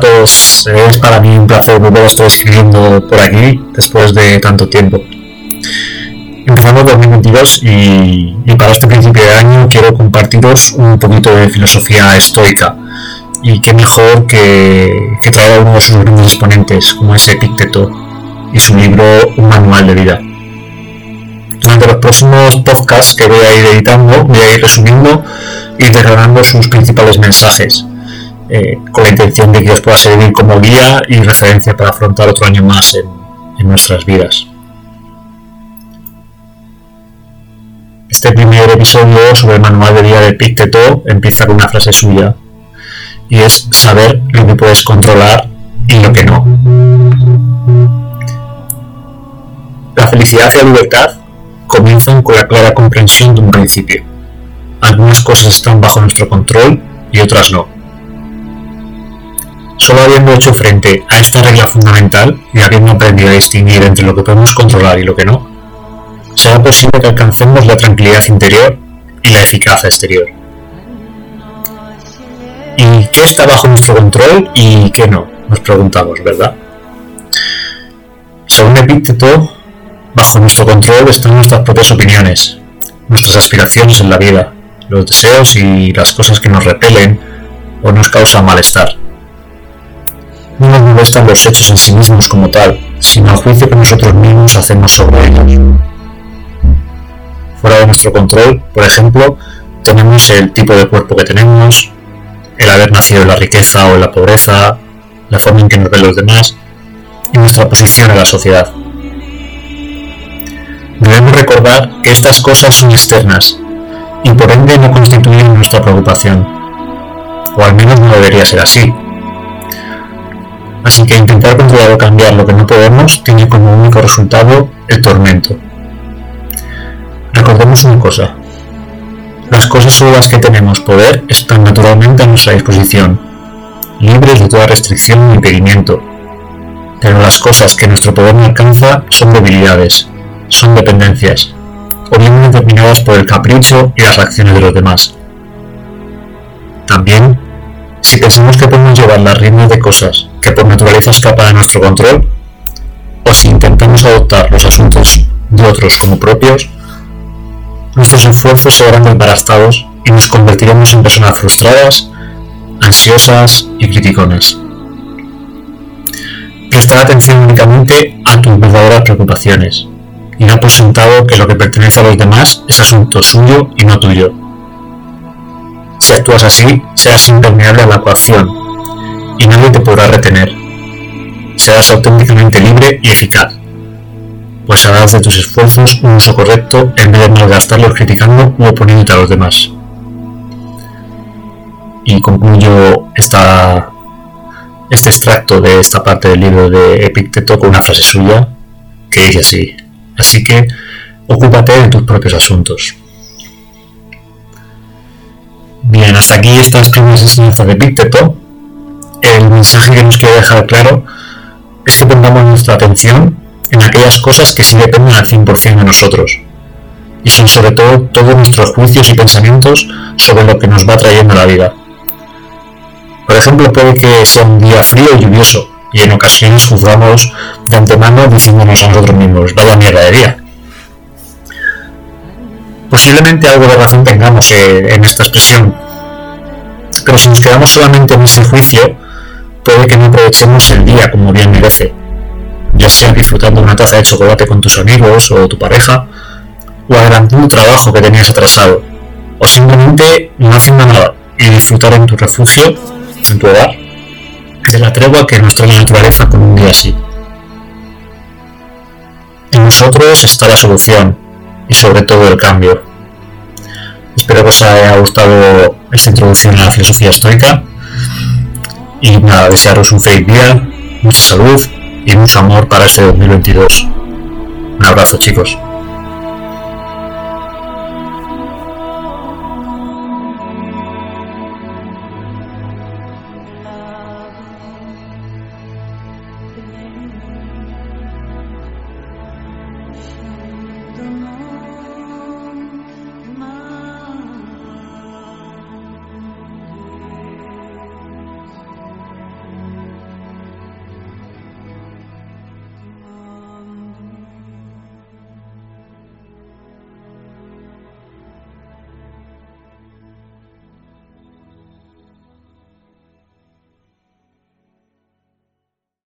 todos, es para mí un placer volver a estar escribiendo por aquí después de tanto tiempo. Empezamos 2022 y, y para este principio de año quiero compartiros un poquito de filosofía estoica y qué mejor que, que traer uno de sus grandes exponentes como es Epicteto y su libro Un manual de vida. Durante los próximos podcasts que voy a ir editando voy a ir resumiendo y declarando sus principales mensajes eh, con la intención de que os pueda servir como guía y referencia para afrontar otro año más en, nuestras vidas. Este primer episodio sobre el manual de vida de Epicteto empieza con una frase suya y es saber lo que puedes controlar y lo que no. La felicidad y la libertad comienzan con la clara comprensión de un principio. Algunas cosas están bajo nuestro control y otras no. Solo habiendo hecho frente a esta regla fundamental y habiendo aprendido a distinguir entre lo que podemos controlar y lo que no, será posible que alcancemos la tranquilidad interior y la eficacia exterior. ¿Y qué está bajo nuestro control y qué no? Nos preguntamos, ¿verdad? Según Epíteto, bajo nuestro control están nuestras propias opiniones, nuestras aspiraciones en la vida, los deseos y las cosas que nos repelen o nos causan malestar no nos molestan los hechos en sí mismos como tal, sino el juicio que nosotros mismos hacemos sobre ellos. Fuera de nuestro control, por ejemplo, tenemos el tipo de cuerpo que tenemos, el haber nacido en la riqueza o en la pobreza, la forma en que nos ven los demás y nuestra posición en la sociedad. Debemos recordar que estas cosas son externas y por ende no constituyen nuestra preocupación, o al menos no debería ser así, Así que intentar controlar o cambiar lo que no podemos tiene como único resultado el tormento. Recordemos una cosa. Las cosas sobre las que tenemos poder están naturalmente a nuestra disposición, libres de toda restricción o impedimento. Pero las cosas que nuestro poder no alcanza son debilidades, son dependencias, o bien determinadas por el capricho y las reacciones de los demás. También, si pensamos que podemos llevar las riendas de cosas que por naturaleza escapa de nuestro control, o si intentamos adoptar los asuntos de otros como propios, nuestros esfuerzos se verán y nos convertiremos en personas frustradas, ansiosas y criticones. Prestar atención únicamente a tus verdaderas preocupaciones y no por sentado que lo que pertenece a los demás es asunto suyo y no tuyo. Actúas así, serás impermeable a la coacción y nadie te podrá retener. Serás auténticamente libre y eficaz, pues harás de tus esfuerzos un uso correcto en vez de malgastarlos criticando u oponiéndote a los demás. Y concluyo esta, este extracto de esta parte del libro de Epicteto con una frase suya que dice así. Así que ocúpate de tus propios asuntos. Hasta aquí estas primeras enseñanzas de Epicteto el mensaje que nos quiere dejar claro es que pongamos nuestra atención en aquellas cosas que sí dependen al 100% de nosotros. Y son sobre todo todos nuestros juicios y pensamientos sobre lo que nos va trayendo la vida. Por ejemplo, puede que sea un día frío y lluvioso, y en ocasiones juzgamos de antemano diciéndonos a nosotros mismos, vaya mierda de día. Posiblemente algo de razón tengamos eh, en esta expresión, pero si nos quedamos solamente en ese juicio, puede que no aprovechemos el día como bien merece, ya sea disfrutando una taza de chocolate con tus amigos o tu pareja, o adelantando un trabajo que tenías atrasado, o simplemente no haciendo nada y disfrutar en tu refugio, en tu hogar, de la tregua que nos trae la naturaleza con un día así. En nosotros está la solución y sobre todo el cambio. Espero que os haya gustado esta introducción a la filosofía estoica y nada, desearos un feliz día, mucha salud y mucho amor para este 2022. Un abrazo chicos.